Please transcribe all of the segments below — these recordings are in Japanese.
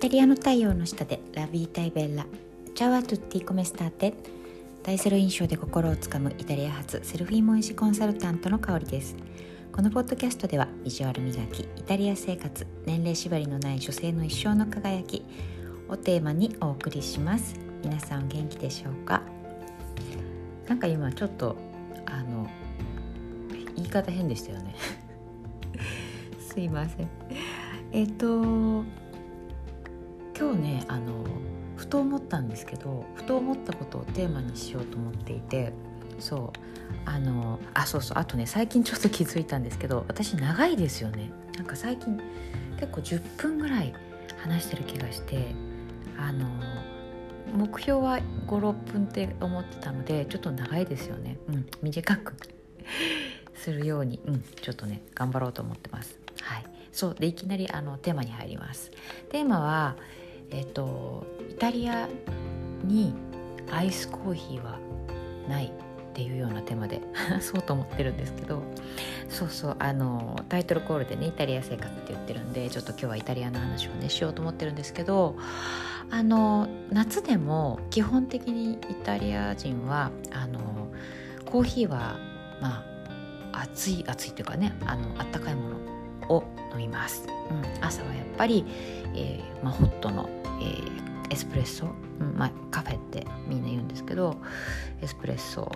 タリアの太陽の下でラビータイベッラチャワトゥッティコメスターテ大セロ印象で心をつかむイタリア発セルフィーモイジコンサルタントの香りです。このポッドキャストではビジュアル磨きイタリア生活年齢縛りのない女性の一生の輝きをテーマにお送りします。皆さん元気でしょうか？なんか今ちょっとあの言い方変でしたよね。すいません。えっと今日ねあのふと思ったんですけどふと思ったことをテーマにしようと思っていてそうあのあそうそうあとね最近ちょっと気づいたんですけど私長いですよね。なんか最近結構10分ぐらい話してる気がしてあの目標は56分って思ってたのでちょっと長いですよね、うん、短く するように、うん、ちょっとね頑張ろうと思ってます。はい。そうでいきなりあのテーマに入ります。テーマはえっ、とイタリアにアイスコーヒーはないっていうようなテーマで そうと思ってるんですけどそうそうあのタイトルコールでねイタリア生活って言ってるんでちょっと今日はイタリアの話をねしようと思ってるんですけどあの夏でも基本的にイタリア人はあのコーヒーはまあ熱い熱いっていうかねあのあったかいものを飲みます、うん、朝はやっぱり、えーまあ、ホットのえー、エスプレッソ、うんまあ、カフェってみんな言うんですけどエスプレッソ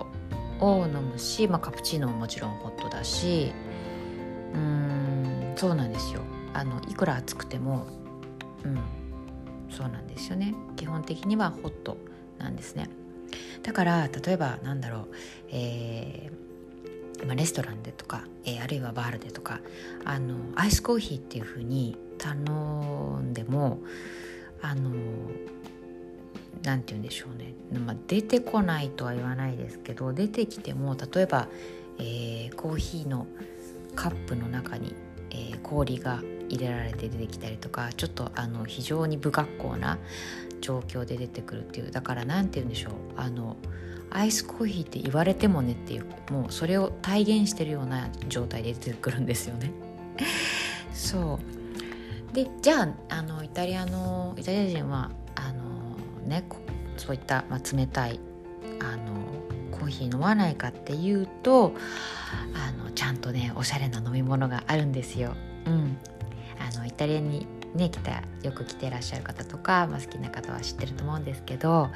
を飲むし、まあ、カプチーノももちろんホットだしうんそうなんですよ。あのいくら暑くてもうんそうなんですよね。基本的にはホットなんですね。だから例えばなんだろう、えーまあ、レストランでとか、えー、あるいはバールでとかあのアイスコーヒーっていう風に頼んでもあの何て言うんでしょうね、まあ、出てこないとは言わないですけど出てきても例えば、えー、コーヒーのカップの中に、えー、氷が入れられて出てきたりとかちょっとあの非常に不格好な状況で出てくるっていうだから何て言うんでしょうあのアイスコーヒーって言われてもねっていうもうそれを体現してるような状態で出てくるんですよね。そうでじゃああのイタリアのイタリア人はあの、ね、そういった、まあ、冷たいあのコーヒー飲まないかっていうとあのちゃんとねおしゃれな飲み物があるんですよ。うん、あのイタリアにね来たよく来てらっしゃる方とか、まあ、好きな方は知ってると思うんですけど、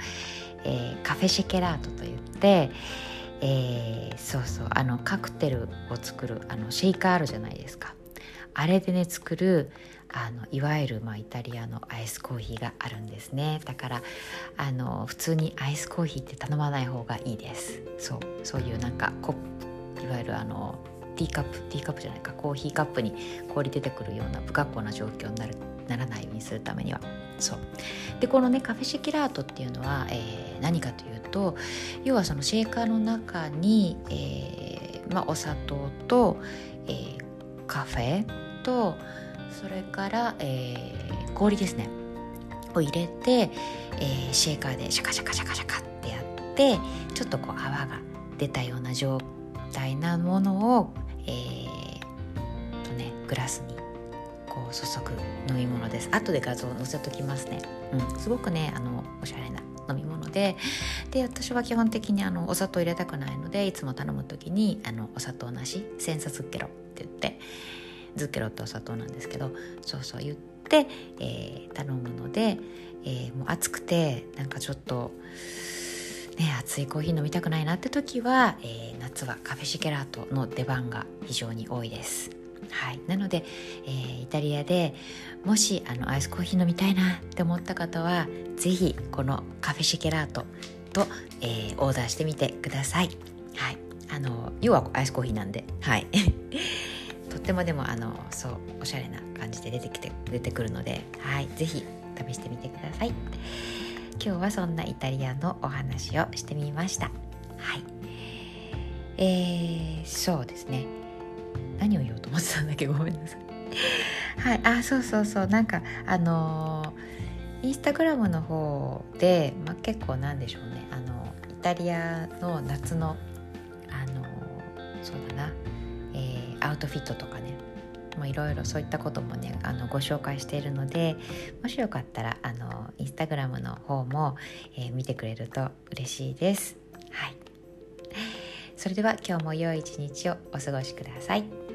えー、カフェシェケラートといって、えー、そうそうあのカクテルを作るあのシェイカーあるじゃないですかあれでね作るあのいわゆる、まあ、イタリアのアイスコーヒーがあるんですね。だからあの普通にアイスコーヒーって頼まない方がいいです。そうそういうなんかコップいわゆるあのティーカップティーカップじゃないかコーヒーカップに氷出てくるような不格好な状況になるならないようにするためには。そう。でこのねカフェシキラートっていうのは、えー、何かというと要はそのシェーカーの中に、えーまあ、お砂糖と、え、カフェとそれから、えー、氷ですね。を入れて、えー、シェーカーでシャカシャカシャカシャカってやってちょっとこう泡が出たような状態なものを、えー、とねグラスにこう注ぐ飲み物です。後で画像を載せときますね、うん、すごくねあのおしゃれな飲み物で。で私は基本的にあのお砂糖入れたくないのでいつも頼む時にあのお砂糖なしセンサズッケロって言ってズッケロってお砂糖なんですけどそうそう言って、えー、頼むので、えー、もう暑くてなんかちょっとね熱いコーヒー飲みたくないなって時は、えー、夏はカフェシケラートの出番が非常に多いです。はい、なので、えー、イタリアでもしあのアイスコーヒー飲みたいなって思った方は是非このカフェシケラートと、えー、オーダーしてみてください。はい、あの要はアイスコーヒーなんで、はいってもでもあのそうおしゃれな感じで出てきて出てくるのではい是非試してみてください。今日はそんなイタリアのお話をしてみました。はい。えー、そうですね。何を言おうと思ってたんだっけ？ごめんなさい。はいあそうそうそう。なんかあのインスタグラムの方で、まあ、結構なんでしょうね。あのイタリアの夏のあのそうだな。アウトフィットとかねいろいろそういったこともねあのご紹介しているのでもしよかったらあのインスタグラムの方も、えー、見てくれると嬉しいです。はい、それでは今日も良い一日をお過ごしください。